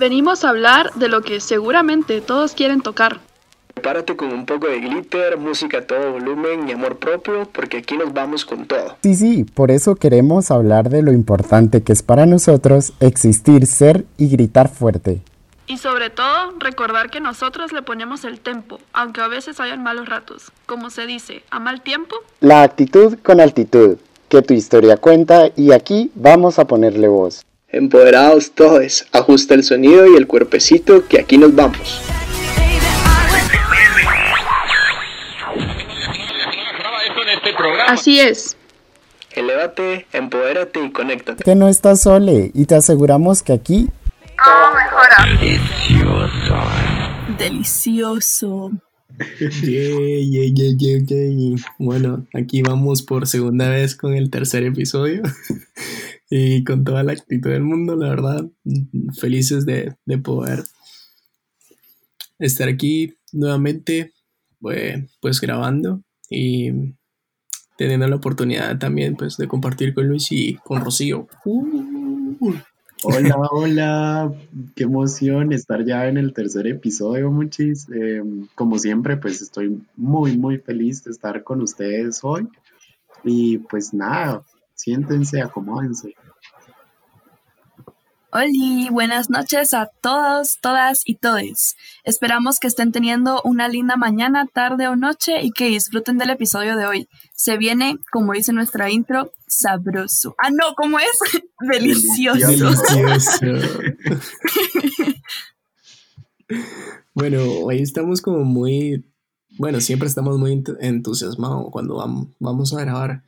venimos a hablar de lo que seguramente todos quieren tocar. Prepárate con un poco de glitter, música a todo volumen y amor propio, porque aquí nos vamos con todo. Sí, sí, por eso queremos hablar de lo importante que es para nosotros existir, ser y gritar fuerte. Y sobre todo, recordar que nosotros le ponemos el tempo, aunque a veces hayan malos ratos. Como se dice, a mal tiempo. La actitud con altitud, que tu historia cuenta y aquí vamos a ponerle voz. Empoderados todos, ajusta el sonido y el cuerpecito que aquí nos vamos. Así es. Elévate, empodérate y conéctate. Que no estás sole y te aseguramos que aquí Todo mejora. Delicioso. Delicioso. Yeah, yeah, yeah, yeah, yeah. Bueno, aquí vamos por segunda vez con el tercer episodio y con toda la actitud del mundo, la verdad, felices de, de poder estar aquí nuevamente, pues, pues grabando y teniendo la oportunidad también pues de compartir con Luis y con Rocío. Uh. Hola, hola, qué emoción estar ya en el tercer episodio, muchis. Eh, como siempre, pues estoy muy, muy feliz de estar con ustedes hoy. Y pues nada, siéntense, acomódense. Hola, buenas noches a todos, todas y todes. Esperamos que estén teniendo una linda mañana, tarde o noche y que disfruten del episodio de hoy. Se viene, como dice nuestra intro, sabroso. Ah, no, ¿cómo es? Delicioso. Delicioso. bueno, hoy estamos como muy, bueno, siempre estamos muy ent- entusiasmados cuando vam- vamos a grabar,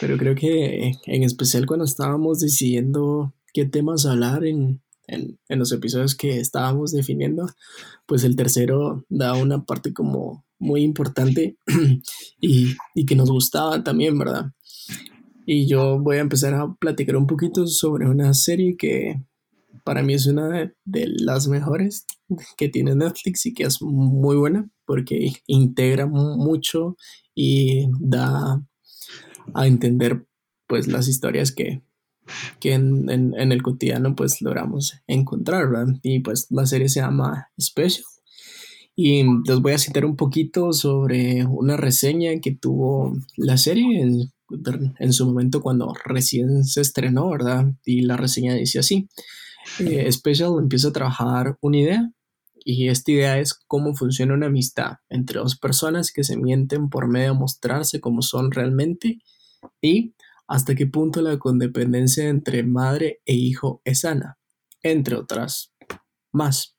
pero creo que en especial cuando estábamos decidiendo qué temas hablar en, en, en los episodios que estábamos definiendo, pues el tercero da una parte como muy importante y, y que nos gustaba también, ¿verdad? Y yo voy a empezar a platicar un poquito sobre una serie que para mí es una de, de las mejores que tiene Netflix y que es muy buena porque integra mu- mucho y da a entender pues las historias que, que en, en- en el cotidiano pues logramos encontrar, ¿verdad? Y pues la serie se llama Special. Y les voy a citar un poquito sobre una reseña que tuvo la serie en, en su momento cuando recién se estrenó, ¿verdad? Y la reseña dice así. Eh, Special empieza a trabajar una idea y esta idea es cómo funciona una amistad entre dos personas que se mienten por medio de mostrarse como son realmente y hasta qué punto la condependencia entre madre e hijo es sana, entre otras más.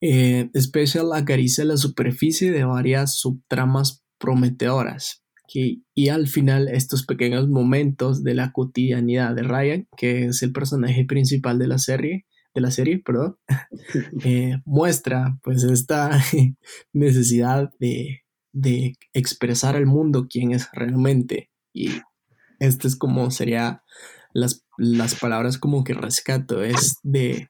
Eh, Special acaricia la superficie de varias subtramas prometedoras y al final estos pequeños momentos de la cotidianidad de Ryan, que es el personaje principal de la serie, de la serie, perdón, eh, muestra pues esta necesidad de, de expresar al mundo quién es realmente. Y este es como sería las, las palabras como que rescato, es de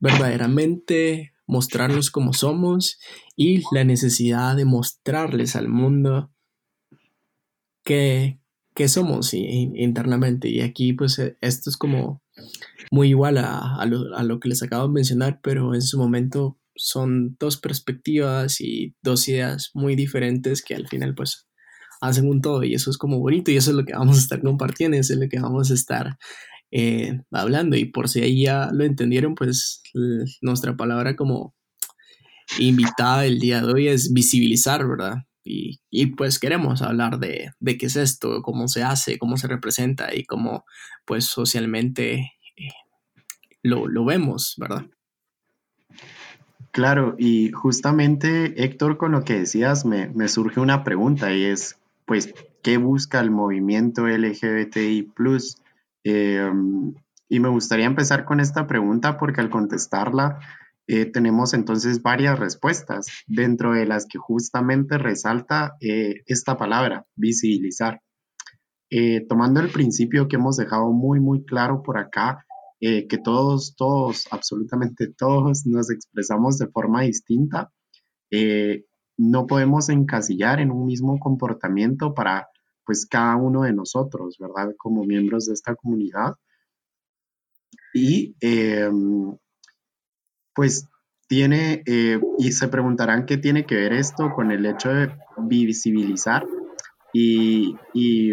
verdaderamente mostrarnos como somos y la necesidad de mostrarles al mundo que, somos internamente. Y aquí pues eh, esto es como muy igual a, lo, que les acabo de mencionar, pero en su momento son dos perspectivas y dos ideas muy diferentes que al final pues hacen un todo y eso es como bonito y eso es lo que vamos a estar compartiendo, eso es lo que vamos a estar eh, hablando y por si ahí ya lo entendieron pues nuestra palabra como invitada del día de hoy es visibilizar, ¿verdad? Y, pues queremos hablar de, qué es esto, cómo se hace, cómo se representa y cómo pues socialmente eh, lo, vemos, ¿verdad? Claro, y justamente, Héctor, con lo que decías, me, me surge una pregunta y es, pues, ¿qué busca el movimiento LGBTI+. Eh, y me gustaría empezar con esta pregunta porque al contestarla eh, tenemos entonces varias respuestas, dentro de las que justamente resalta eh, esta palabra, visibilizar. Eh, tomando el principio que hemos dejado muy, muy claro por acá, eh, que todos, todos, absolutamente todos nos expresamos de forma distinta, eh, no podemos encasillar en un mismo comportamiento para pues cada uno de nosotros, ¿verdad? Como miembros de esta comunidad. Y eh, pues tiene, eh, y se preguntarán qué tiene que ver esto con el hecho de visibilizar y,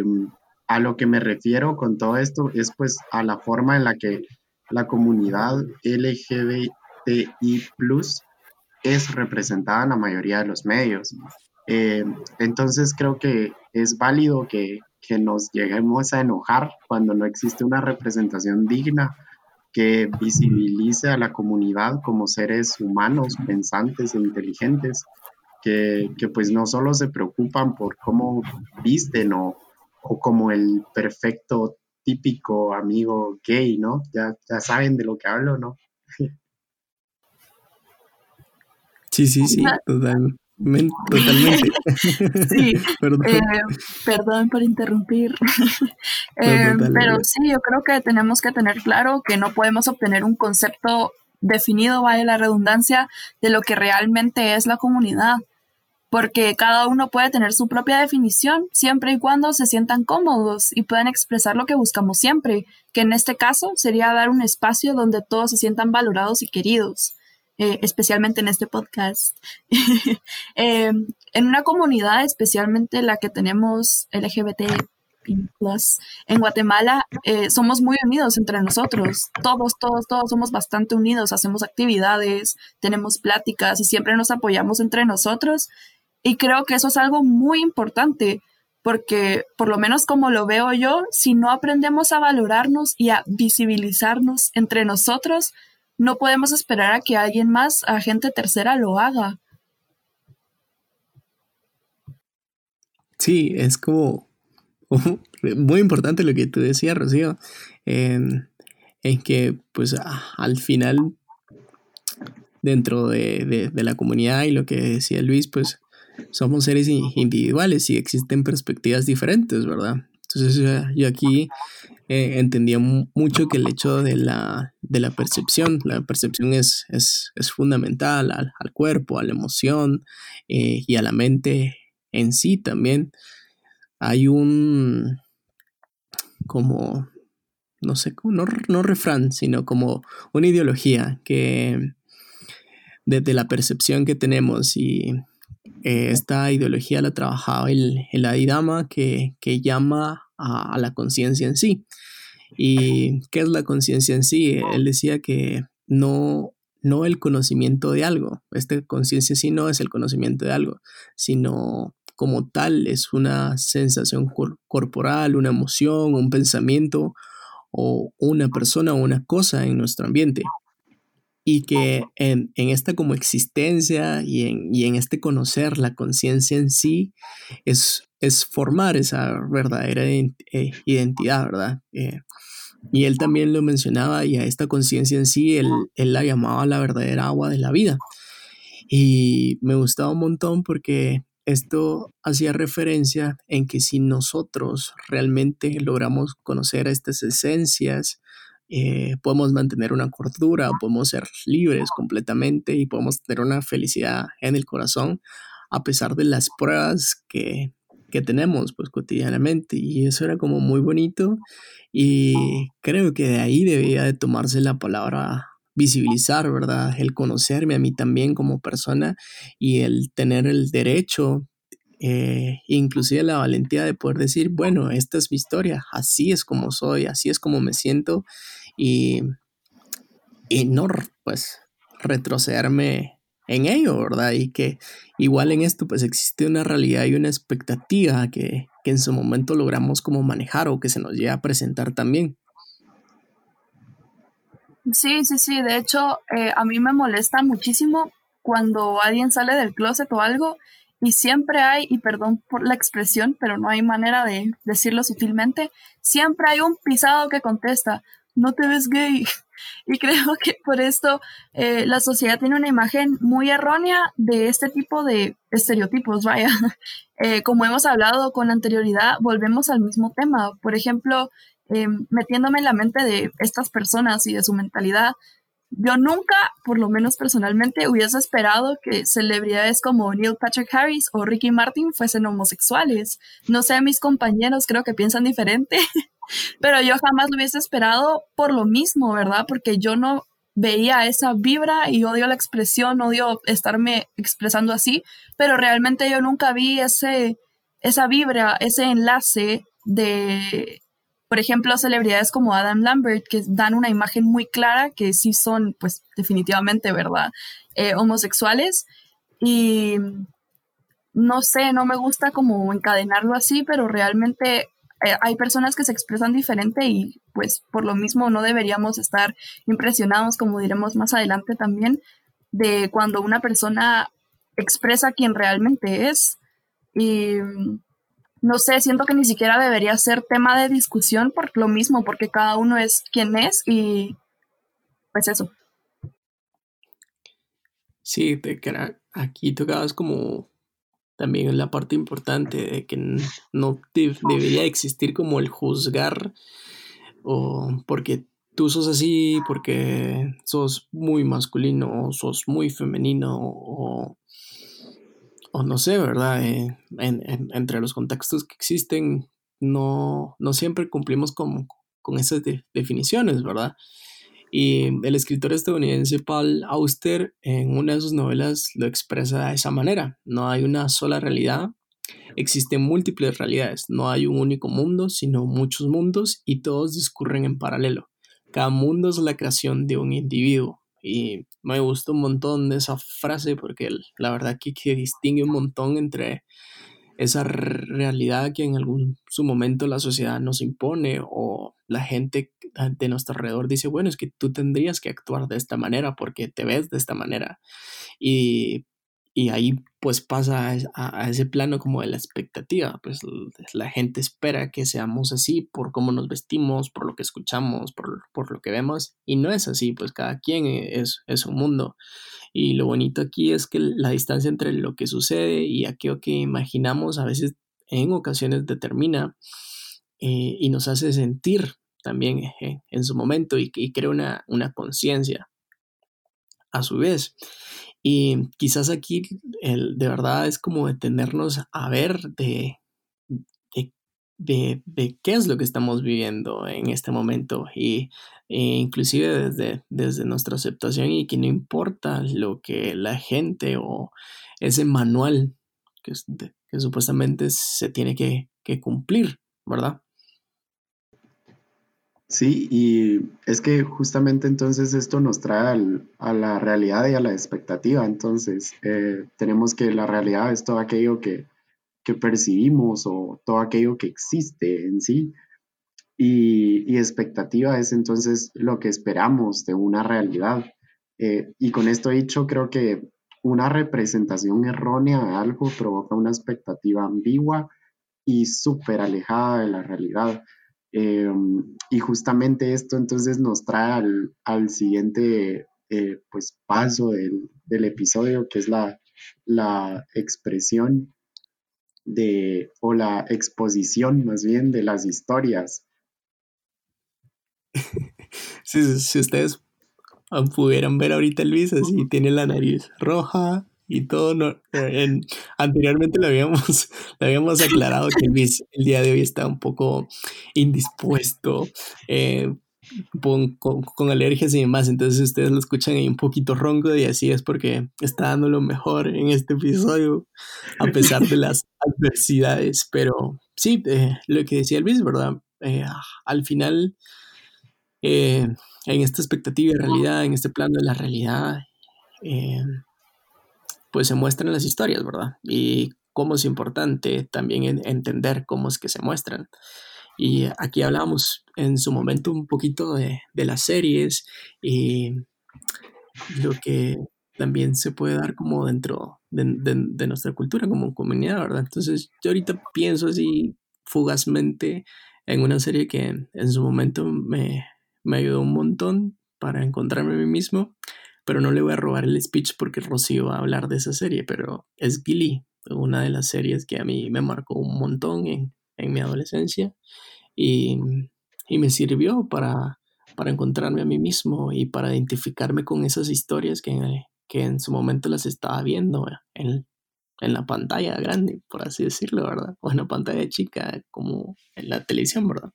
mm, a lo que me refiero con todo esto es pues a la forma en la que la comunidad LGBTI es representada en la mayoría de los medios. Eh, entonces creo que es válido que, que, nos lleguemos a enojar cuando no existe una representación digna que visibilice a la comunidad como seres humanos, pensantes e inteligentes, que, que pues no solo se preocupan por cómo visten o, o como el perfecto típico amigo gay, ¿no? Ya, ya saben de lo que hablo, ¿no? Sí, sí, sí, totalmente. Sí, perdón. Eh, perdón por interrumpir. Eh, pero sí, yo creo que tenemos que tener claro que no podemos obtener un concepto definido, vale la redundancia, de lo que realmente es la comunidad porque cada uno puede tener su propia definición siempre y cuando se sientan cómodos y puedan expresar lo que buscamos siempre, que en este caso sería dar un espacio donde todos se sientan valorados y queridos, eh, especialmente en este podcast. Em, en una comunidad, especialmente la que tenemos LGBT en Guatemala eh, somos muy unidos entre nosotros. Todos, todos, todos somos bastante unidos. Hacemos actividades, tenemos pláticas y siempre nos apoyamos entre nosotros. Y creo que eso es algo muy importante, porque por lo menos como lo veo yo, si no aprendemos a valorarnos y a visibilizarnos entre nosotros, no podemos esperar a que alguien más, a gente tercera, lo haga. Sí, es como muy importante lo que tú decías, Rocío, en, que pues al final dentro de, de, la comunidad y lo que decía Luis, pues somos seres individuales y existen perspectivas diferentes, ¿verdad? Entonces yo aquí eh, entendía mucho que el hecho de la, de la percepción, la percepción es, es, es fundamental al, al, cuerpo, a la emoción eh, y a la mente en sí también. Hay un, como, no sé, no, no refrán, sino como una ideología que desde la percepción que tenemos y eh, esta ideología la trabajaba el, el Adidama que, que llama a, la conciencia en sí. ¿Y qué es la conciencia en sí? Él decía que no, no el conocimiento de algo, esta conciencia sí no es el conocimiento de algo, sino como tal es una sensación corporal, una emoción, un pensamiento o una persona o una cosa en nuestro ambiente y que en, esta como existencia y en, y en este conocer la conciencia en sí es, es formar esa verdadera eh, identidad, ¿verdad? Eh, y él también lo mencionaba y a esta conciencia en sí, él, la llamaba la verdadera agua de la vida. Y me gustaba un montón porque esto hacía referencia en que si nosotros realmente logramos conocer estas esencias, eh, podemos mantener una cordura, podemos ser libres completamente y podemos tener una felicidad en el corazón a pesar de las pruebas que, que tenemos pues cotidianamente y eso era como muy bonito y creo que de ahí debía de tomarse la palabra visibilizar, ¿verdad? El conocerme a mí también como persona y el tener el derecho eh, inclusive la valentía de poder decir, bueno, esta es mi historia, así es como soy, así es como me siento y, y no pues retrocederme en ello, ¿verdad? Y que igual en esto pues existe una realidad y una expectativa que, que en su momento logramos como manejar o que se nos llega a presentar también. Sí, sí, sí, de hecho eh, a mí me molesta muchísimo cuando alguien sale del closet o algo y siempre hay, y perdón por la expresión, pero no hay manera de decirlo sutilmente, siempre hay un pisado que contesta, no te ves gay. Y creo que por esto eh, la sociedad tiene una imagen muy errónea de este tipo de estereotipos, vaya. Eh, como hemos hablado con anterioridad, volvemos al mismo tema. Por ejemplo, eh, metiéndome en la mente de estas personas y de su mentalidad, yo nunca, por lo menos personalmente, hubiese esperado que celebridades como Neil Patrick Harris o Ricky Martin fuesen homosexuales. No sé, mis compañeros creo que piensan diferente, pero yo jamás lo hubiese esperado por lo mismo, ¿verdad? Porque yo no veía esa vibra y odio la expresión, odio estarme expresando así, pero realmente yo nunca vi ese, esa vibra, ese enlace de, por ejemplo, celebridades como Adam Lambert, que dan una imagen muy clara que sí son, pues definitivamente, ¿verdad? Eh, homosexuales. Y no sé, no me gusta como encadenarlo así, pero realmente eh, hay personas que se expresan diferente y pues por lo mismo no deberíamos estar impresionados, como diremos más adelante también, de cuando una persona expresa quién realmente es. Y no sé, siento que ni siquiera debería ser tema de discusión por lo mismo, porque cada uno es quien es y pues eso. Sí, te, aquí tocabas como también es la parte importante de que no debería existir como el juzgar o porque tú sos así, porque sos muy masculino o sos muy femenino o, o no sé, ¿verdad? Eh, entre los contextos que existen no, no siempre cumplimos con, con esas definiciones, ¿verdad? Y el escritor estadounidense Paul Auster en una de sus novelas lo expresa de esa manera. No hay una sola realidad, existen múltiples realidades. No hay un único mundo, sino muchos mundos y todos discurren en paralelo. Cada mundo es la creación de un individuo. Y me gustó un montón esa frase porque la verdad que, que distingue un montón entre esa realidad que en algún su momento la sociedad nos impone o la gente de nuestro alrededor dice, bueno, es que tú tendrías que actuar de esta manera porque te ves de esta manera. Y, y ahí pues pasa a, ese plano como de la expectativa, pues la gente espera que seamos así por cómo nos vestimos, por lo que escuchamos, por, por lo que vemos, y no es así, pues cada quien es, es un mundo. Y lo bonito aquí es que la distancia entre lo que sucede y aquello que imaginamos a veces en ocasiones determina eh, y nos hace sentir también eh, en su momento y, y crea una, una conciencia a su vez. Y quizás aquí el, de verdad es como detenernos a ver de, de, de, qué es lo que estamos viviendo en este momento y e inclusive desde, desde nuestra aceptación y que no importa lo que la gente o ese manual que, supuestamente se tiene que cumplir, ¿verdad? Sí, y es que justamente entonces esto nos trae a la realidad y a la expectativa. Entonces, eh, tenemos que la realidad es todo aquello que, percibimos o todo aquello que existe en sí. Y, expectativa es entonces lo que esperamos de una realidad. Eh, y con esto dicho, creo que una representación errónea de algo provoca una expectativa ambigua y súper alejada de la realidad. Eh, y justamente esto entonces nos trae al, siguiente eh, pues paso del, del, episodio, que es la, la expresión de, o la exposición más bien de las historias. Si, ustedes pudieran ver ahorita Luis, así tiene la nariz roja y todo. En, anteriormente lo habíamos, lo habíamos aclarado que Luis el día de hoy está un poco indispuesto. Eh, con, con, alergias y demás, entonces ustedes lo escuchan ahí un poquito ronco y así es porque está dando lo mejor en este episodio a pesar de las adversidades, pero sí, eh, lo que decía Luis, ¿verdad? Eh, al final eh, en esta expectativa de realidad, en este plano de la realidad, eh, pues se muestran las historias, ¿verdad? Y cómo es importante también entender cómo es que se muestran. Y aquí hablamos en su momento un poquito de, las series y lo que también se puede dar como dentro de, de, nuestra cultura como comunidad, ¿verdad? Entonces yo ahorita pienso así fugazmente en una serie que en su momento me, me ayudó un montón para encontrarme a mí mismo, pero no le voy a robar el speech porque Rocío va a hablar de esa serie, pero es Gilly, una de las series que a mí me marcó un montón en, mi adolescencia y, me sirvió para, encontrarme a mí mismo y para identificarme con esas historias que, en su momento las estaba viendo en, en la pantalla grande, por así decirlo, ¿verdad? O en la pantalla chica, como en la televisión, ¿verdad?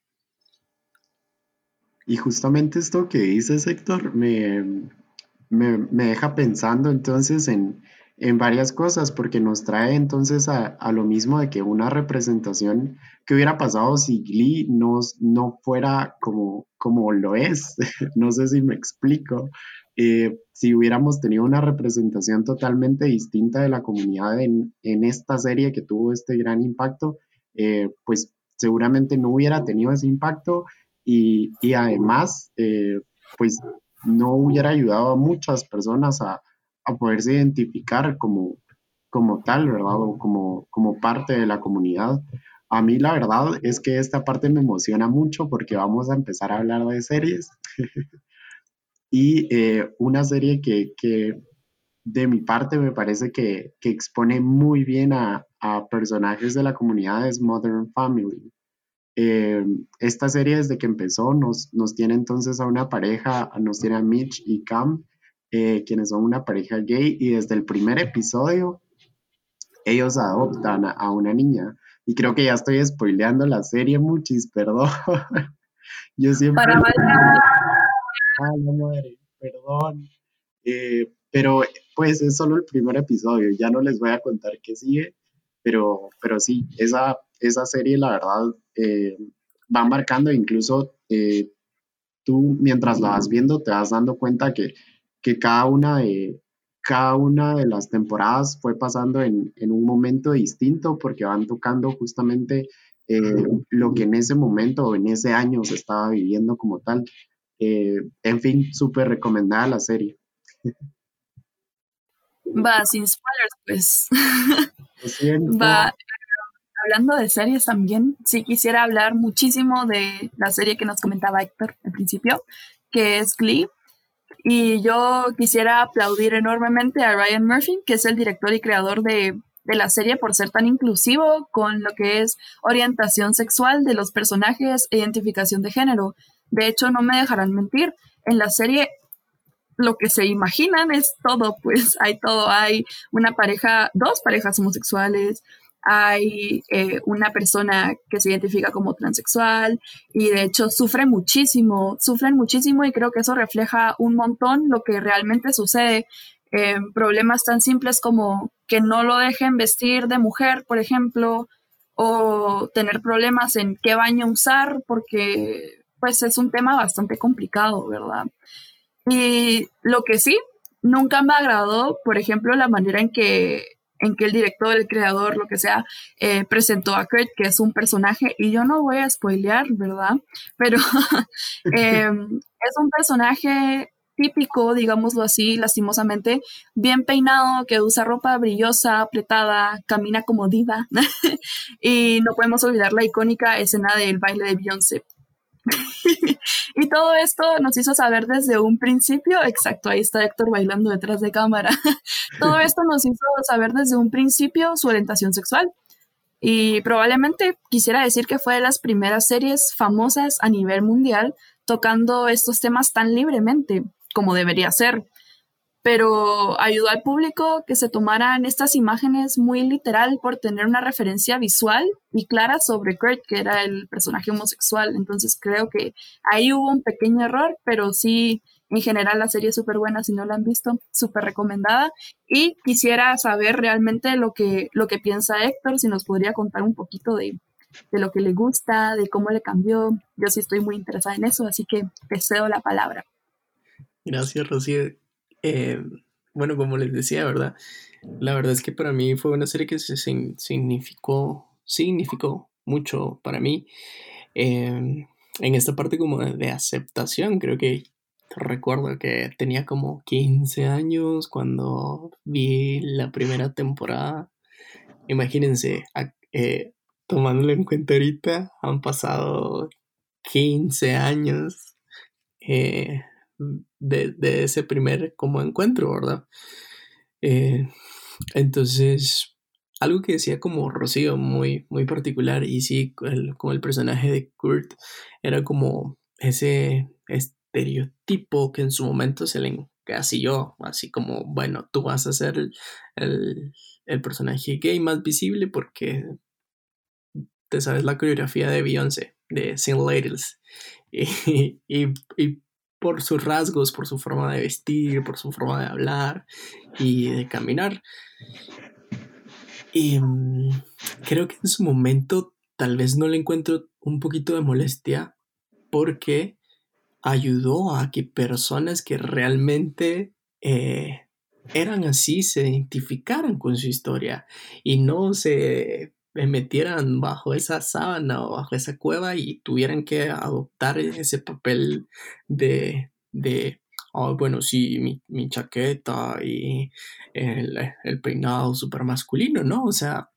y justamente esto que dice Héctor me, me, deja pensando entonces en, en varias cosas, porque nos trae entonces a, lo mismo de que una representación que hubiera pasado si Glee no, no fuera como, como lo es. no sé si me explico. Eh, si hubiéramos tenido una representación totalmente distinta de la comunidad en, esta serie que tuvo este gran impacto, eh, pues seguramente no hubiera tenido ese impacto y, además, eh, pues no hubiera ayudado a muchas personas a, a poderse identificar como, como tal, ¿verdad? O como, como parte de la comunidad. A mí la verdad es que esta parte me emociona mucho porque vamos a empezar a hablar de series. y eh, una serie que, que, de mi parte me parece que, que expone muy bien a, a, personajes de la comunidad es Modern Family. Eh, esta serie desde que empezó nos, nos tiene entonces a una pareja, nos tiene a Mitch y Cam, eh, quienes son una pareja gay y desde el primer episodio ellos adoptan a, una niña. Y creo que ya estoy spoileando la serie, muchis, perdón. Yo siempre... Para Ay, no madre, perdón. Eh, pero pues es solo el primer episodio, ya no les voy a contar qué sigue, pero, pero sí, esa, esa serie la verdad eh, va marcando, incluso tú mientras la vas viendo te vas dando cuenta que que cada una de, cada una de las temporadas fue pasando en, un momento distinto porque van tocando justamente eh, lo que en ese momento o en ese año se estaba viviendo como tal. Eh, en fin, súper recomendada la serie. Va, sin spoilers, pues. Va, hablando de series también, sí quisiera hablar muchísimo de la serie que nos comentaba Héctor al principio, que es Glee. Y yo quisiera aplaudir enormemente a Ryan Murphy, que es el director y creador de, la serie, por ser tan inclusivo con lo que es orientación sexual de los personajes e identificación de género. De hecho, no me dejarán mentir, en la serie lo que se imaginan es todo, pues hay todo, hay una pareja, dos parejas homosexuales, hay eh, una persona que se identifica como transexual y de hecho sufre muchísimo, sufren muchísimo y creo que eso refleja un montón lo que realmente sucede. Eh, problemas tan simples como que no lo dejen vestir de mujer, por ejemplo, o tener problemas en qué baño usar, porque pues es un tema bastante complicado, ¿verdad? Y lo que sí, nunca me agradó, por ejemplo, la manera en que en que el director, el creador, lo que sea, eh, presentó a Kurt, que es un personaje, y yo no voy a spoilear, ¿verdad? Pero em, es un personaje típico, digámoslo así, lastimosamente, bien peinado, que usa ropa brillosa, apretada, camina como diva, y no podemos olvidar la icónica escena del baile de Beyoncé. y todo esto nos hizo saber desde un principio, exacto, ahí está Héctor bailando detrás de cámara, todo esto nos hizo saber desde un principio su orientación sexual. Y probablemente quisiera decir que fue de las primeras series famosas a nivel mundial tocando estos temas tan libremente como debería ser pero ayudó al público que se tomaran estas imágenes muy literal por tener una referencia visual y clara sobre Kurt, que era el personaje homosexual. Entonces creo que ahí hubo un pequeño error, pero sí, en general la serie es súper buena, si no la han visto, súper recomendada. Y quisiera saber realmente lo que, lo que piensa Héctor, si nos podría contar un poquito de, de lo que le gusta, de cómo le cambió. Yo sí estoy muy interesada en eso, así que te cedo la palabra. Gracias, Rocío. Eh, bueno, como les decía, ¿verdad? La verdad es que para mí fue una serie que significó, significó mucho para mí. Em, en esta parte como de, aceptación, creo que recuerdo que tenía como 15 años cuando vi la primera temporada. Imagínense, eh, tomándolo en cuenta ahorita, han pasado 15 años. Eh, de, ese primer como encuentro, ¿verdad? Eh, entonces, algo que decía como Rocío muy, muy particular y sí, como el personaje de Kurt era como ese estereotipo que en su momento se le encasilló, así como, bueno, tú vas a ser el, el personaje gay más visible porque te sabes la coreografía de Beyoncé, de Sin Ladies. y, por sus rasgos, por su forma de vestir, por su forma de hablar y de caminar. Y mm, creo que en su momento tal vez no le encuentro un poquito de molestia porque ayudó a que personas que realmente eh, eran así se identificaran con su historia y no se metieran bajo esa sábana o bajo esa cueva y tuvieran que adoptar ese papel de, de oh, bueno, sí, mi, chaqueta y el, el peinado súper masculino, ¿no? O sea,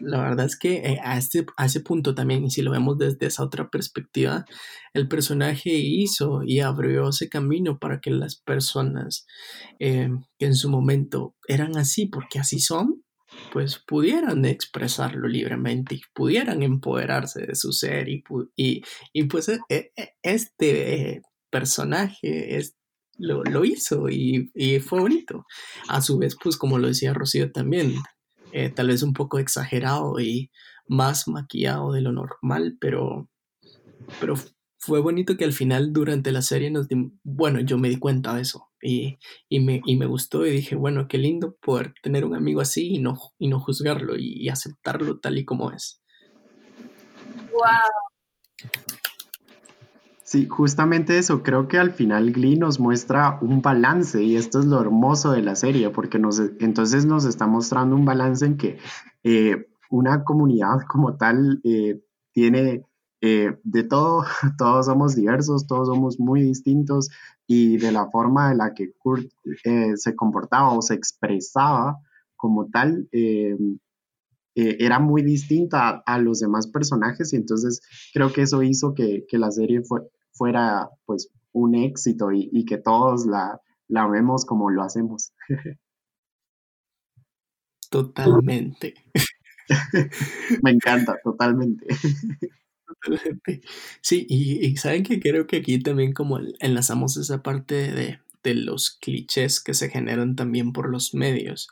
la verdad es que eh, a, este, a ese punto también, y si lo vemos desde esa otra perspectiva, el personaje hizo y abrió ese camino para que las personas eh, que en su momento eran así, porque así son, pues pudieran expresarlo libremente y pudieran empoderarse de su ser y, y, pues e, e, este personaje es, lo, lo, hizo y, y, fue bonito. A su vez, pues como lo decía Rocío también, eh, tal vez un poco exagerado y más maquillado de lo normal, pero, pero fue bonito que al final durante la serie nos bueno, yo me di cuenta de eso y, y, me, y me gustó y dije, bueno, qué lindo poder tener un amigo así y no, y no juzgarlo y, aceptarlo tal y como es. ¡Wow! Sí, justamente eso. Creo que al final Glee nos muestra un balance y esto es lo hermoso de la serie, porque nos, entonces nos está mostrando un balance en que eh, una comunidad como tal eh, tiene eh, de todo, todos somos diversos, todos somos muy distintos y de la forma en la que Kurt se comportaba o se expresaba como tal, era muy distinta a, los demás personajes y entonces creo que eso hizo que, que la serie fue, fuera pues un éxito y, que todos la, la vemos como lo hacemos. Totalmente. Me encanta, totalmente. Sí, y, saben que creo que aquí también como enlazamos esa parte de, de, los clichés que se generan también por los medios.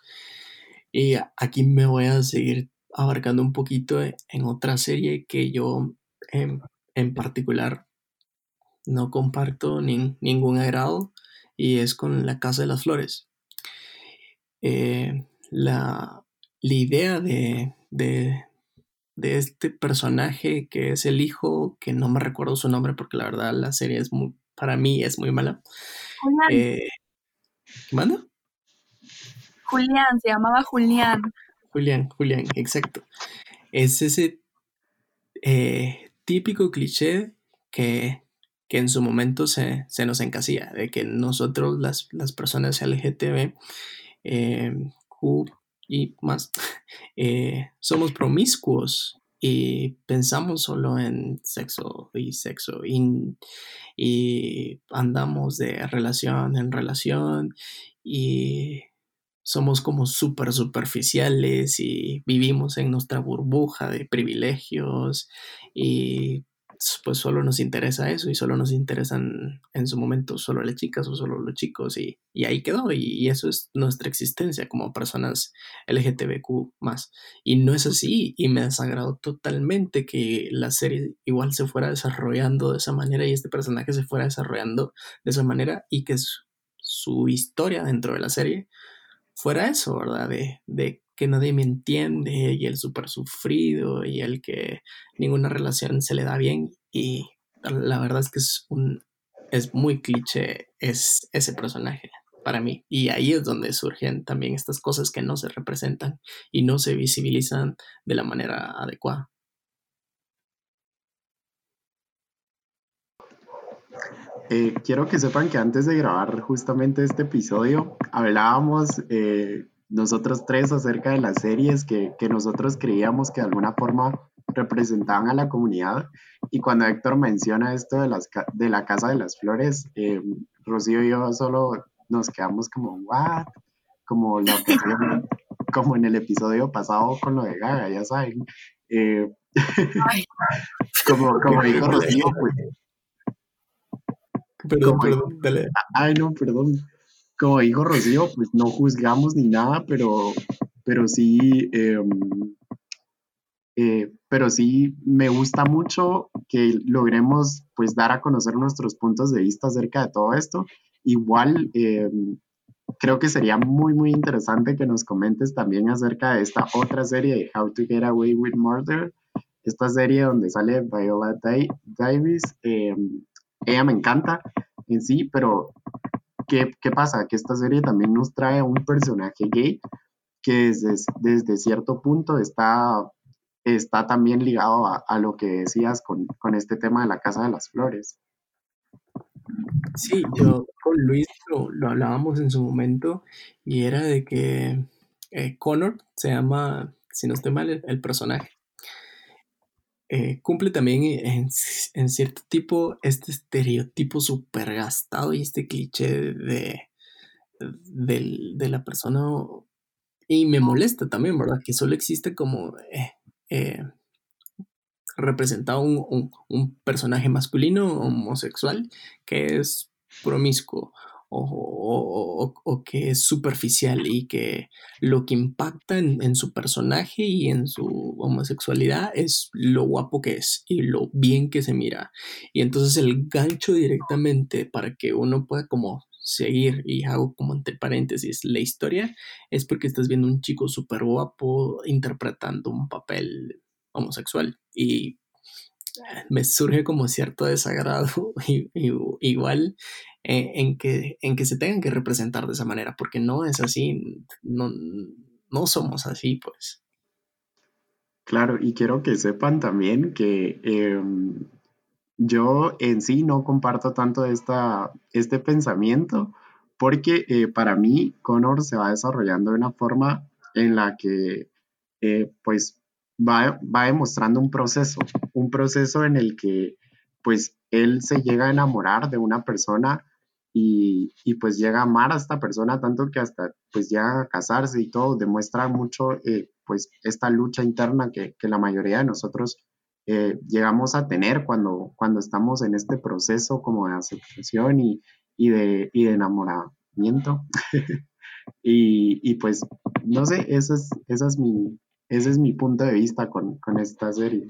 Y aquí me voy a seguir abarcando un poquito en otra serie que yo en, en particular no comparto ningún agrado y es con la Casa de las Flores. Eh, la, idea de, de, este personaje que es el hijo, que no me recuerdo su nombre porque la verdad la serie es muy, para mí es muy mala. Julián. Eh, manda? Julián, se llamaba Julián. Julián, Julián, exacto. Es ese eh, típico cliché que que en su momento se, nos encasilla, de que nosotros, las, personas LGTB, eh, Q y más, eh, somos promiscuos y pensamos solo en sexo y sexo y, y andamos de relación en relación y somos como súper superficiales y vivimos en nuestra burbuja de privilegios y pues solo nos interesa eso y solo nos interesan en su momento solo las chicas o solo los chicos y, ahí quedó y, eso es nuestra existencia como personas LGTBQ más. Y no es así y me desagradó totalmente que la serie igual se fuera desarrollando de esa manera y este personaje se fuera desarrollando de esa manera y que su, historia dentro de la serie fuera eso, ¿verdad? De que nadie me entiende y el súper sufrido y el que ninguna relación se le da bien y la verdad es que es un es muy cliché es ese personaje para mí y ahí es donde surgen también estas cosas que no se representan y no se visibilizan de la manera adecuada. Eh, quiero que sepan que antes de grabar justamente este episodio hablábamos eh, nosotros tres acerca de las series que, que, nosotros creíamos que de alguna forma representaban a la comunidad. Y cuando Héctor menciona esto de, las, de la Casa de las Flores, eh, Rocío y yo solo nos quedamos como, ¿what? Como, lo que, como en el episodio pasado con lo de Gaga, ya saben. Eh, como, como dijo Rocío, pues. Perdón, perdón, dale. Ay, no, perdón como dijo Rocío, pues no juzgamos ni nada, pero, pero sí, em, eh, pero sí me gusta mucho que logremos pues dar a conocer nuestros puntos de vista acerca de todo esto. Igual eh, creo que sería muy muy interesante que nos comentes también acerca de esta otra serie de How to Get Away with Murder, esta serie donde sale Viola Davis. Eh, ella me encanta en sí, pero ¿qué, ¿qué pasa? Que esta serie también nos trae un personaje gay que desde, cierto punto está está también ligado a, lo que decías con, este tema de la Casa de las Flores. Sí, yo con Luis lo, hablábamos en su momento y era de que eh, Connor se llama, si no estoy mal, el, personaje. Eh, cumple también en, cierto tipo este estereotipo súper gastado y este cliché de, de, la persona y me molesta también, ¿verdad? Que solo existe como eh, eh, representado un, personaje masculino homosexual que es promiscuo o, que es superficial y que lo que impacta en, su personaje y en su homosexualalidad es lo guapo que es y lo bien que se mira. Y entonces el gancho directamente para que uno pueda como seguir y hago como entre paréntesis la historia es porque estás viendo un chico súper guapo interpretando un papel homosexual y me surge como cierto desagrado igual eh, en, que, en que se tengan que representar de esa manera porque no es así, no, no somos así pues. Claro, y quiero que sepan también que em, yo en sí no comparto tanto esta, este pensamiento porque eh, para mí Connor se va desarrollando de una forma en la que eh, pues va, va, demostrando un proceso, un proceso en el que pues él se llega a enamorar de una persona y, y, pues llega a amar a esta persona tanto que hasta pues llega a casarse y todo, demuestra mucho eh, pues esta lucha interna que, que la mayoría de nosotros eh, llegamos a tener cuando, cuando estamos en este proceso como de aceptación y, y, de, y de, enamoramiento. y, pues, no sé, ese es, ese es, mi, ese es mi punto de vista con, con esta serie.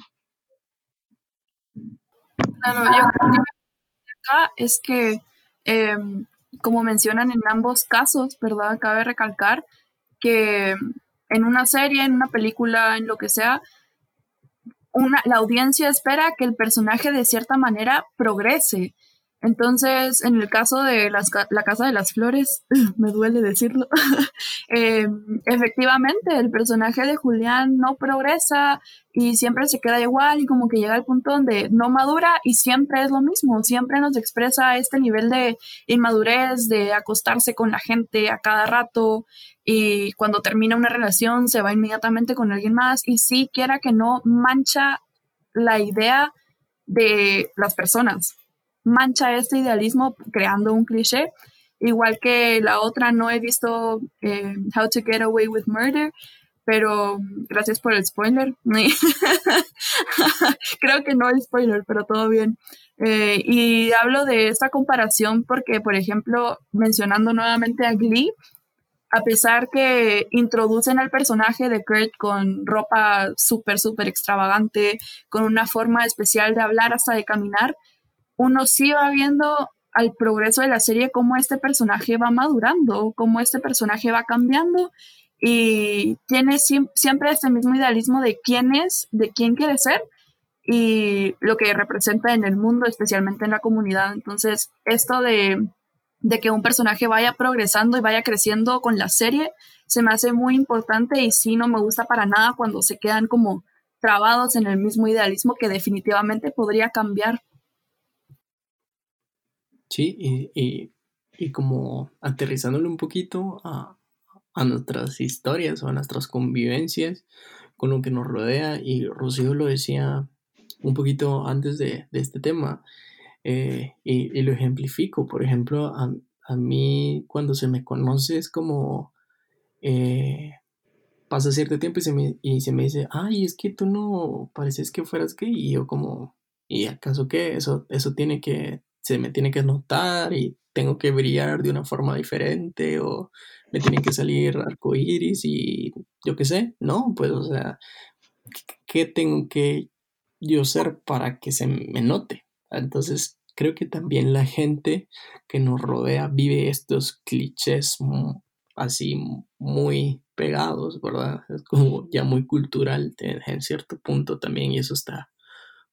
Claro, yo creo que es que, em, como mencionan en ambos casos, ¿verdad? Cabe recalcar que en una serie, en una película, en lo que sea, la audiencia espera que el personaje de cierta manera progrese. Entonces, en el caso de la Casa de las Flores, me duele decirlo, em, efectivamente el personaje de Julián no progresa y siempre se queda igual y como que llega al punto donde no madura y siempre es lo mismo, siempre nos expresa este nivel de inmadurez, de acostarse con la gente a cada rato y cuando termina una relación se va inmediatamente con alguien más y sí quiera que no mancha la idea de las personas mancha este idealismo creando un cliché. Igual que la otra, no he visto eh, How to Get Away with Murder, pero gracias por el spoiler. Creo que no hay spoiler, pero todo bien. Eh, y hablo de esta comparación porque, por ejemplo, mencionando nuevamente a Glee, a pesar que introducen al personaje de Kurt con ropa súper, súper extravagante, con una forma especial de hablar hasta de caminar, uno sí va viendo al progreso de la serie cómo este personaje va madurando, cómo este personaje va cambiando y tiene siempre este mismo idealismo de quién es, de quién quiere ser y lo que representa en el mundo, especialmente en la comunidad. Entonces, esto de, que un personaje vaya progresando y vaya creciendo con la serie se me hace muy importante y sí no me gusta para nada cuando se quedan como trabados en el mismo idealismo que definitivamente podría cambiar Sí, y, y, como aterrizándole un poquito a, nuestras historias o a nuestras convivencias con lo que nos rodea, y Rocío lo decía un poquito antes de, este tema, eh, y, lo ejemplifico, por ejemplo, a, mí cuando se me conoce es como... Eh, pasa cierto tiempo y se, me, y se me dice, ay, es que tú no pareces que fueras gay. Y yo como, ¿y acaso qué? Eso, eso tiene que se me tiene que notar y tengo que brillar de una forma diferente o me tienen que salir arcoíris y yo qué sé, no, pues o sea, qué tengo que yo ser para que se me note. Entonces, creo que también la gente que nos rodea vive estos clichés así muy pegados, ¿verdad? Es como ya muy cultural en cierto punto también y eso está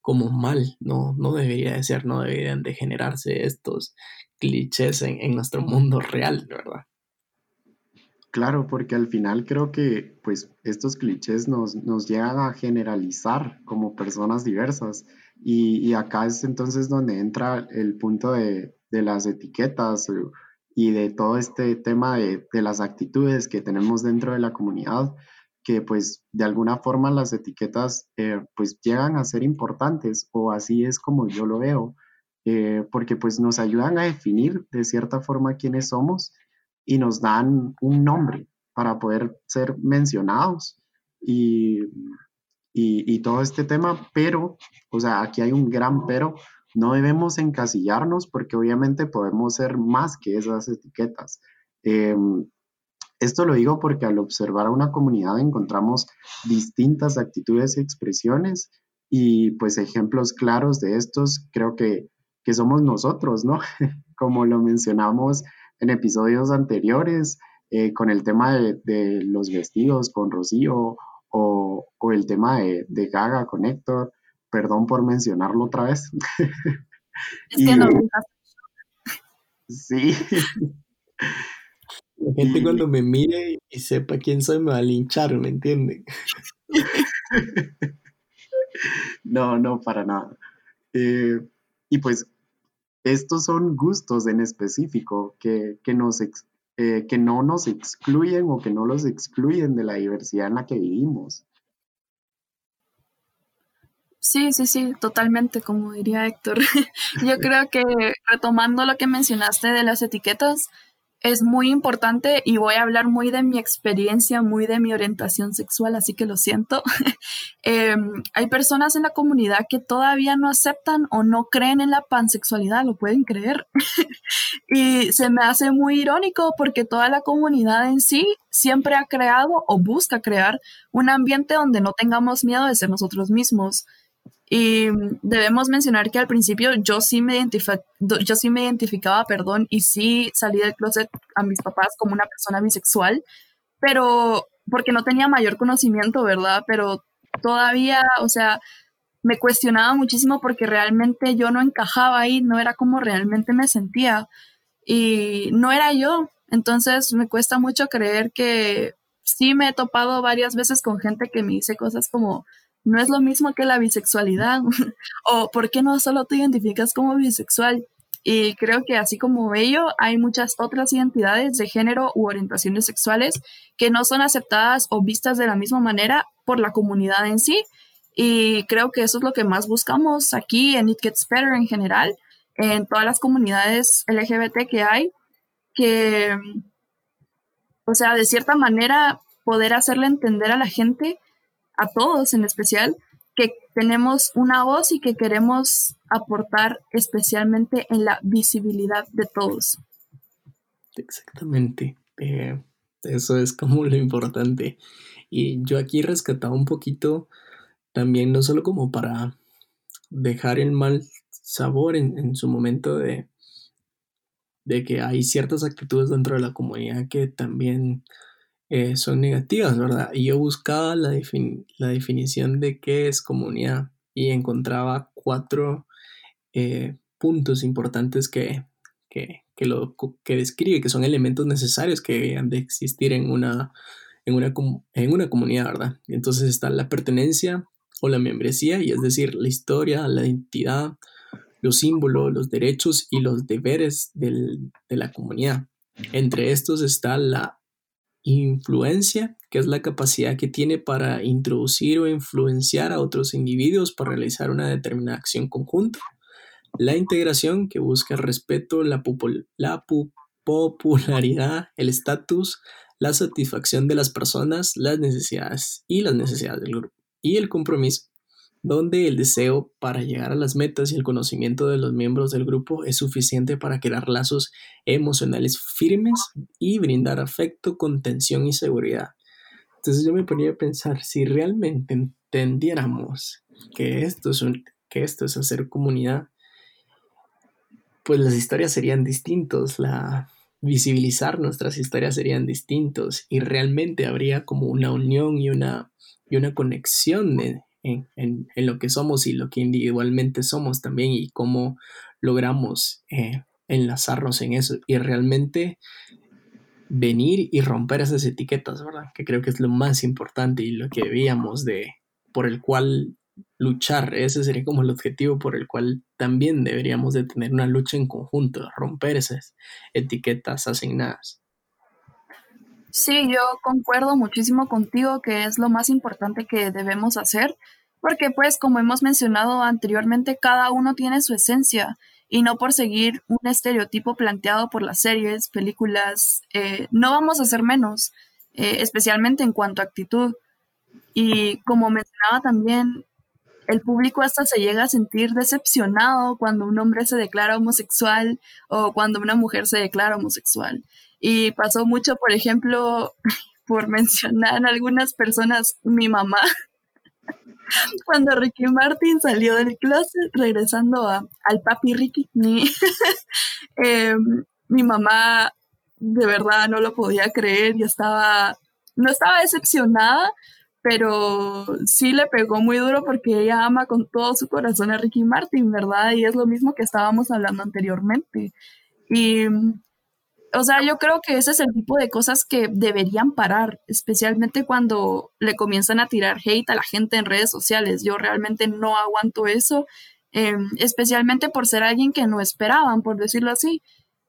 como mal, no, no debería de ser, no deberían de generarse estos clichés en, en nuestro mundo real, ¿verdad? Claro, porque al final creo que pues estos clichés nos, nos llegan a generalizar como personas diversas. Y, y acá es entonces donde entra el punto de, de las etiquetas eh, y de todo este tema de, de, las actitudes que tenemos dentro de la comunidad, que pues de alguna forma las etiquetas eh, pues llegan a ser importantes o así es como yo lo veo, eh, porque pues nos ayudan a definir de cierta forma quiénes somos y nos dan un nombre para poder ser mencionados y, y, todo este tema, pero, o sea, aquí hay un gran pero, no debemos encasillarnos porque obviamente podemos ser más que esas etiquetas. Eh, esto lo digo porque al observar a una comunidad encontramos distintas actitudes y expresiones y pues ejemplos claros de estos creo que, que somos nosotros, ¿no? Como lo mencionamos en episodios anteriores eh, con el tema de, los vestidos con Rocío o, el tema de, Gaga con Héctor. Perdón por mencionarlo otra vez. Es que no. Sí. La gente cuando me mire y sepa quién soy me va a linchar, ¿me entienden? no, no, para nada. Eh, y pues estos son gustos en específico que, nos eh, que no nos excluyen o que no los excluyen de la diversidad en la que vivimos. Sí, sí, sí, totalmente, como diría Héctor. Yo creo que retomando lo que mencionaste de las etiquetas, es muy importante y voy a hablar muy de mi experiencia, muy de mi orientación sexual, así que lo siento. Em, hay personas en la comunidad que todavía no aceptan o no creen en la pansexualidad, lo pueden creer. y se me hace muy irónico porque toda la comunidad en sí siempre ha creado o busca crear un ambiente donde no tengamos miedo de ser nosotros mismos. Y debemos mencionar que al principio yo sí me, yo sí me identificaba, perdón, y sí salí del closet a mis papás como una persona bisexual, pero porque no tenía mayor conocimiento, ¿verdad? Pero todavía, o sea, me cuestionaba muchísimo porque realmente yo no encajaba ahí, no era como realmente me sentía y no era yo. Entonces me cuesta mucho creer que sí me he topado varias veces con gente que me dice cosas como, no es lo mismo que la bisexualidad. o ¿por qué no solo te identificas como bisexual? Y creo que así como ello, hay muchas otras identidades de género u orientaciones sexuales que no son aceptadas o vistas de la misma manera por la comunidad en sí. Y creo que eso es lo que más buscamos aquí en It Gets Better en general, en todas las comunidades LGBT que hay, que, o sea, de cierta manera poder hacerle entender a la gente a todos en especial, que tenemos una voz y que queremos aportar especialmente en la visibilidad de todos. Exactamente. Eh, eso es como lo importante. Y yo aquí rescataba un poquito también, no solo como para dejar el mal sabor en, en su momento de, de que hay ciertas actitudes dentro de la comunidad que también eh, son negativas, ¿verdad? Y yo buscaba la, la, definición de qué es comunidad y encontraba cuatro eh, puntos importantes que, que, que, lo, que describe, que son elementos necesarios que deben de existir en una, en, una, en una comunidad, ¿verdad? Entonces está la pertenencia o la membresía, y es decir, la historia, la identidad, los símbolos, los derechos y los deberes del, de la comunidad. Entre estos está la Influencia, que es la capacidad que tiene para introducir o influenciar a otros individuos para realizar una determinada acción conjunta. La integración, que busca el respeto, la, la popularidad, el estatus, la satisfacción de las personas, las necesidades y las necesidades del grupo. Y el compromiso, donde el deseo para llegar a las metas y el conocimiento de los miembros del grupo es suficiente para crear lazos emocionales firmes y brindar afecto, contención y seguridad. Entonces yo me ponía a pensar, si realmente entendiéramos que esto es, que esto es hacer comunidad, pues las historias serían distintos, la visibilizar nuestras historias serían distintos y realmente habría como una unión y una, y una conexión en, en, lo que somos y lo que individualmente somos también y cómo logramos eh, enlazarnos en eso y realmente venir y romper esas etiquetas, ¿verdad? Que creo que es lo más importante y lo que debíamos de, por el cual luchar, ese sería como el objetivo por el cual también deberíamos de tener una lucha en conjunto, romper esas etiquetas asignadas. Sí, yo concuerdo muchísimo contigo que es lo más importante que debemos hacer, porque pues como hemos mencionado anteriormente, cada uno tiene su esencia y no por seguir un estereotipo planteado por las series, películas, eh, no vamos a ser menos, eh, especialmente en cuanto a actitud. Y como mencionaba también, el público hasta se llega a sentir decepcionado cuando un hombre se declara homosexual o cuando una mujer se declara homosexual. Y pasó mucho, por ejemplo, por mencionar a algunas personas, mi mamá, cuando Ricky Martin salió del closet, regresando al papi Ricky, mi, em, mi mamá de verdad no lo podía creer y estaba, no estaba decepcionada, pero sí le pegó muy duro porque ella ama con todo su corazón a Ricky Martin, ¿verdad? Y es lo mismo que estábamos hablando anteriormente. Y o sea, yo creo que ese es el tipo de cosas que deberían parar, especialmente cuando le comienzan a tirar hate a la gente en redes sociales. Yo realmente no aguanto eso, em, especialmente por ser alguien que no esperaban, por decirlo así.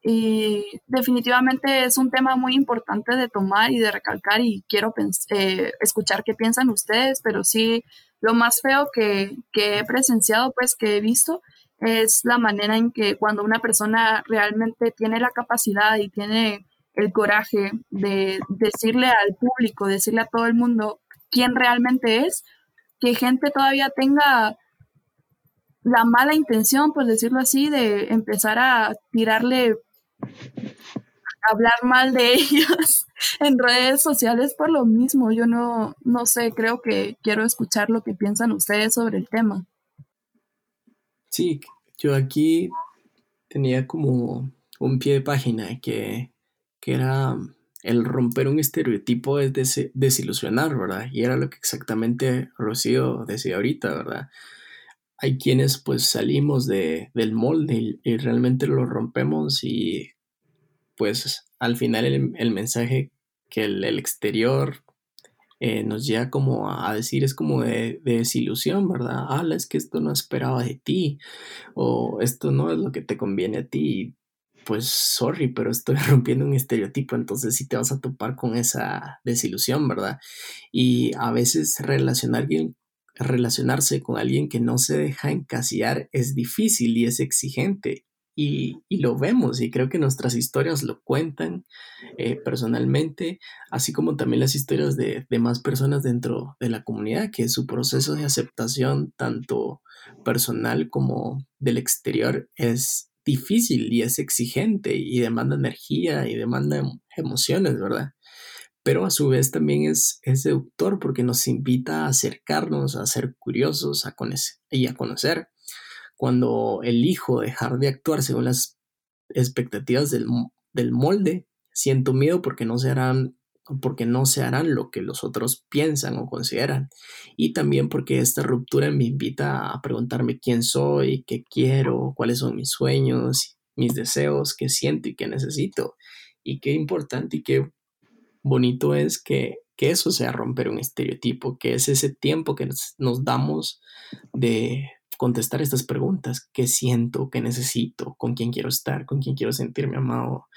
Y definitivamente es un tema muy importante de tomar y de recalcar y quiero eh, escuchar qué piensan ustedes, pero sí, lo más feo que, que he presenciado, pues que he visto, es la manera en que cuando una persona realmente tiene la capacidad y tiene el coraje de decirle al público, decirle a todo el mundo quién realmente es, que gente todavía tenga la mala intención, por decirlo así, de empezar a tirarle, a hablar mal de ellos en redes sociales por lo mismo. Yo no, no sé, creo que quiero escuchar lo que piensan ustedes sobre el tema. Sí, yo aquí tenía como un pie de página que, era el romper un estereotipo es desilusionar, ¿verdad? Y era lo que exactamente Rocío decía ahorita, ¿verdad? Hay quienes pues salimos de, del molde y, realmente lo rompemos y pues al final el, mensaje que el exterior eh, nos llega como a, decir, es como de, desilusión, ¿verdad? Ah, es que esto no esperaba de ti, o esto no es lo que te conviene a ti. Pues sorry, pero estoy rompiendo un estereotipo, entonces sí te vas a topar con esa desilusión, ¿verdad? Y a veces relacionar relacionarse con alguien que no se deja encasillar es difícil y es exigente y, lo vemos y creo que nuestras historias lo cuentan eh, personalmente, así como también las historias de, de, más personas dentro de la comunidad, que su proceso de aceptación, tanto personal como del exterior, es difícil y es exigente y demanda energía y demanda emociones, ¿verdad? Pero a su vez también es, es seductor porque nos invita a acercarnos, a ser curiosos a y a conocer cuando elijo dejar de actuar según las expectativas del, molde, siento miedo porque no se harán porque no se harán lo que los otros piensan o consideran. Y también porque esta ruptura me invita a preguntarme quién soy, qué quiero, cuáles son mis sueños, mis deseos, qué siento y qué necesito. Y qué importante y qué bonito es que, que eso sea romper un estereotipo, que es ese tiempo que nos damos de, contestar estas preguntas. ¿Qué siento? ¿Qué necesito? ¿Con quién quiero estar? ¿Con quién quiero sentirme amado?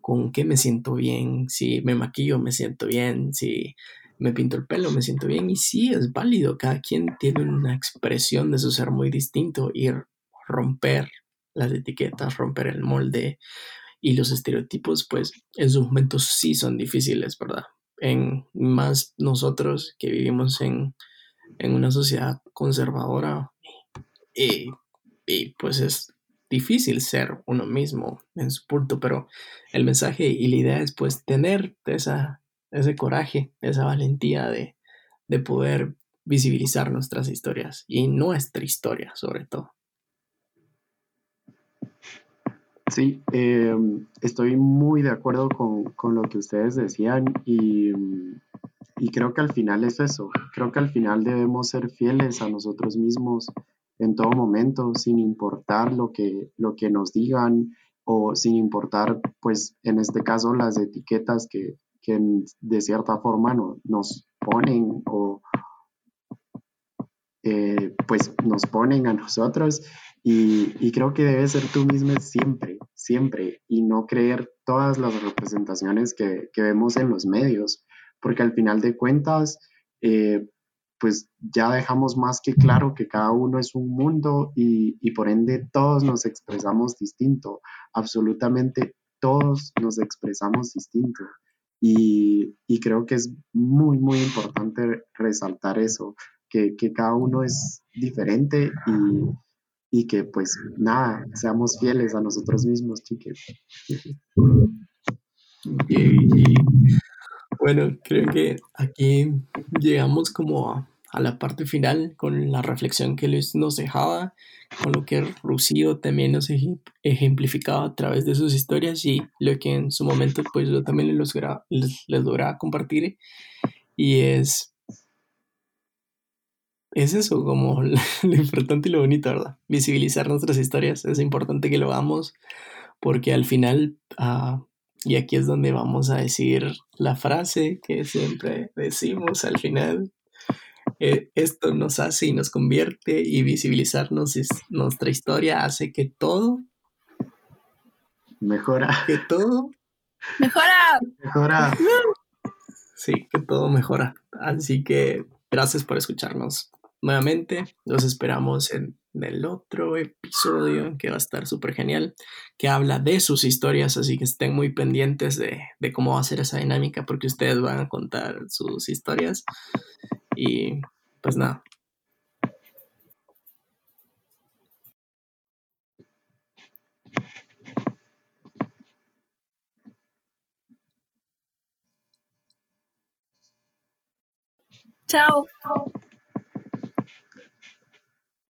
¿Con qué me siento bien? Si me maquillo, me siento bien. Si me pinto el pelo, me siento bien. Y sí, es válido. Cada quien tiene una expresión de su ser muy distinto y romper las etiquetas, romper el molde y los estereotipos, pues en sus momentos sí son difíciles, ¿verdad? En más nosotros que vivimos en, en una sociedad conservadora y, pues es difícil ser uno mismo en su punto, pero el mensaje y la idea es pues tener esa, ese coraje, esa valentía de, de poder visibilizar nuestras historias y nuestra historia sobre todo. Sí, eh, estoy muy de acuerdo con, con, lo que ustedes decían y, y, creo que al final es eso, creo que al final debemos ser fieles a nosotros mismos en todo momento, sin importar lo que, lo que nos digan o sin importar, pues en este caso, las etiquetas que, que de cierta forma no, nos ponen o eh, pues nos ponen a nosotros. Y, creo que debe ser tú mismo siempre, siempre, y no creer todas las representaciones que, vemos en los medios, porque al final de cuentas, eh, pues ya dejamos más que claro que cada uno es un mundo y, y por ende todos nos expresamos distinto, absolutamente todos nos expresamos distinto. Y, y, creo que es muy, muy importante resaltar eso, que, que cada uno es diferente y, y que pues nada, seamos fieles a nosotros mismos, chiques. Bueno, creo que aquí llegamos como a, la parte final con la reflexión que Luis nos dejaba, con lo que Rocío también nos ejemplificaba a través de sus historias y lo que en su momento pues yo también les, les, les lograba compartir y es es eso, como lo importante y lo bonito, ¿verdad? Visibilizar nuestras historias. Es importante que lo hagamos porque al final, ah, y aquí es donde vamos a decir la frase que siempre decimos al final, eh, esto nos hace y nos convierte y visibilizarnos es, nuestra historia hace que todo mejora. Que todo mejora. Mejora. Sí, que todo mejora. Así que gracias por escucharnos nuevamente. Los esperamos en el otro episodio que va a estar súper genial, que habla de sus historias, así que estén muy pendientes de, de, cómo va a ser esa dinámica porque ustedes van a contar sus historias. Y pues nada. Chao.